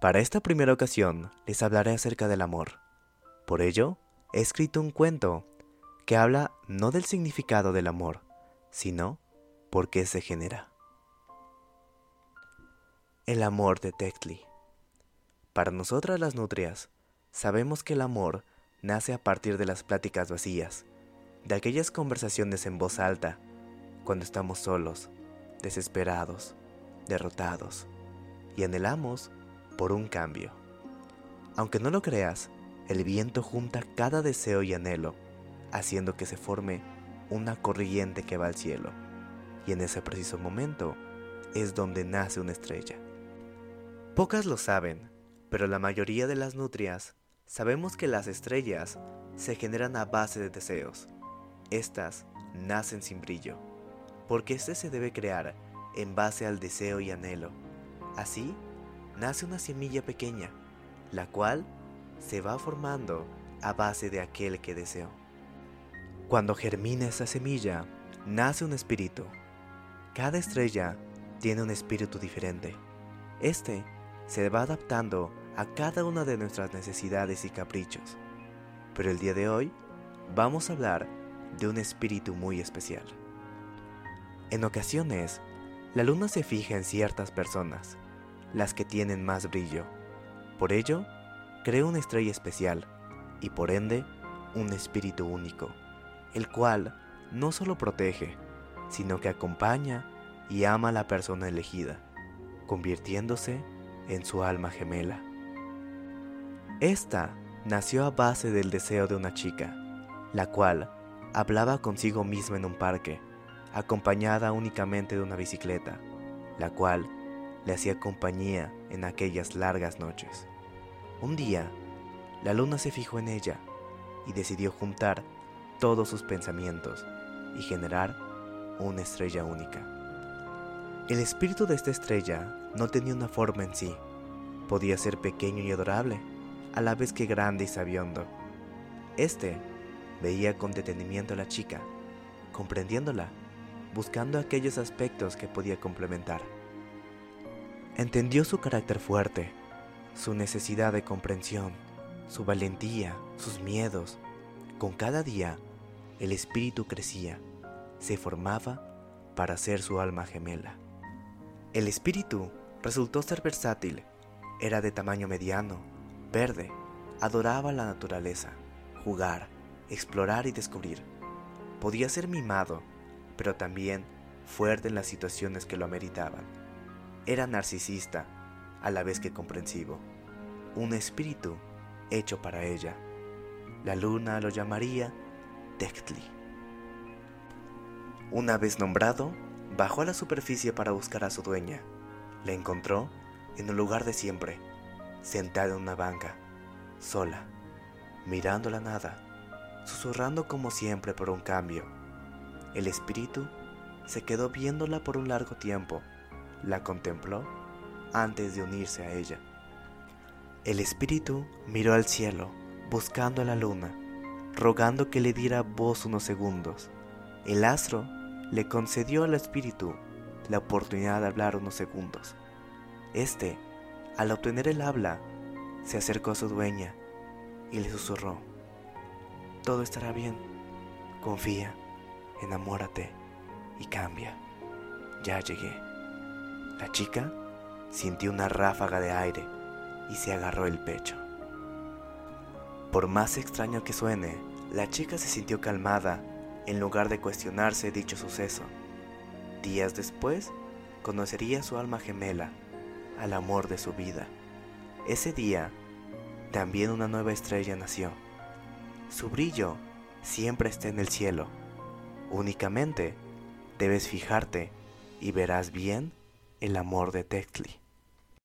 Para esta primera ocasión les hablaré acerca del amor. Por ello, he escrito un cuento que habla no del significado del amor, sino por qué se genera. El amor de Tectli. Para nosotras las nutrias, sabemos que el amor nace a partir de las pláticas vacías, de aquellas conversaciones en voz alta, cuando estamos solos, desesperados, derrotados, y anhelamos por un cambio. Aunque no lo creas, el viento junta cada deseo y anhelo, haciendo que se forme una corriente que va al cielo, y en ese preciso momento es donde nace una estrella. Pocas lo saben, pero la mayoría de las nutrias sabemos que las estrellas se generan a base de deseos. Estas nacen sin brillo, porque este se debe crear en base al deseo y anhelo. Así, nace una semilla pequeña, la cual se va formando a base de aquel que deseo. Cuando germina esa semilla, nace un espíritu. Cada estrella tiene un espíritu diferente. Este se va adaptando a cada una de nuestras necesidades y caprichos. Pero el día de hoy vamos a hablar de un espíritu muy especial. En ocasiones, la luna se fija en ciertas personas las que tienen más brillo. Por ello, crea una estrella especial y por ende un espíritu único, el cual no solo protege, sino que acompaña y ama a la persona elegida, convirtiéndose en su alma gemela. Esta nació a base del deseo de una chica, la cual hablaba consigo misma en un parque, acompañada únicamente de una bicicleta, la cual le hacía compañía en aquellas largas noches. Un día, la luna se fijó en ella y decidió juntar todos sus pensamientos y generar una estrella única. El espíritu de esta estrella no tenía una forma en sí, podía ser pequeño y adorable, a la vez que grande y sabiondo. Este veía con detenimiento a la chica, comprendiéndola, buscando aquellos aspectos que podía complementar. Entendió su carácter fuerte, su necesidad de comprensión, su valentía, sus miedos. Con cada día, el espíritu crecía, se formaba para ser su alma gemela. El espíritu resultó ser versátil, era de tamaño mediano, verde, adoraba la naturaleza, jugar, explorar y descubrir. Podía ser mimado, pero también fuerte en las situaciones que lo ameritaban era narcisista, a la vez que comprensivo, un espíritu hecho para ella. La luna lo llamaría Tectli. Una vez nombrado, bajó a la superficie para buscar a su dueña. La encontró en un lugar de siempre, sentada en una banca, sola, mirando la nada, susurrando como siempre por un cambio. El espíritu se quedó viéndola por un largo tiempo la contempló antes de unirse a ella. El espíritu miró al cielo, buscando a la luna, rogando que le diera voz unos segundos. El astro le concedió al espíritu la oportunidad de hablar unos segundos. Este, al obtener el habla, se acercó a su dueña y le susurró, todo estará bien, confía, enamórate y cambia. Ya llegué. La chica sintió una ráfaga de aire y se agarró el pecho. Por más extraño que suene, la chica se sintió calmada en lugar de cuestionarse dicho suceso. Días después, conocería su alma gemela, al amor de su vida. Ese día, también una nueva estrella nació. Su brillo siempre está en el cielo. Únicamente debes fijarte y verás bien el amor de Tectli.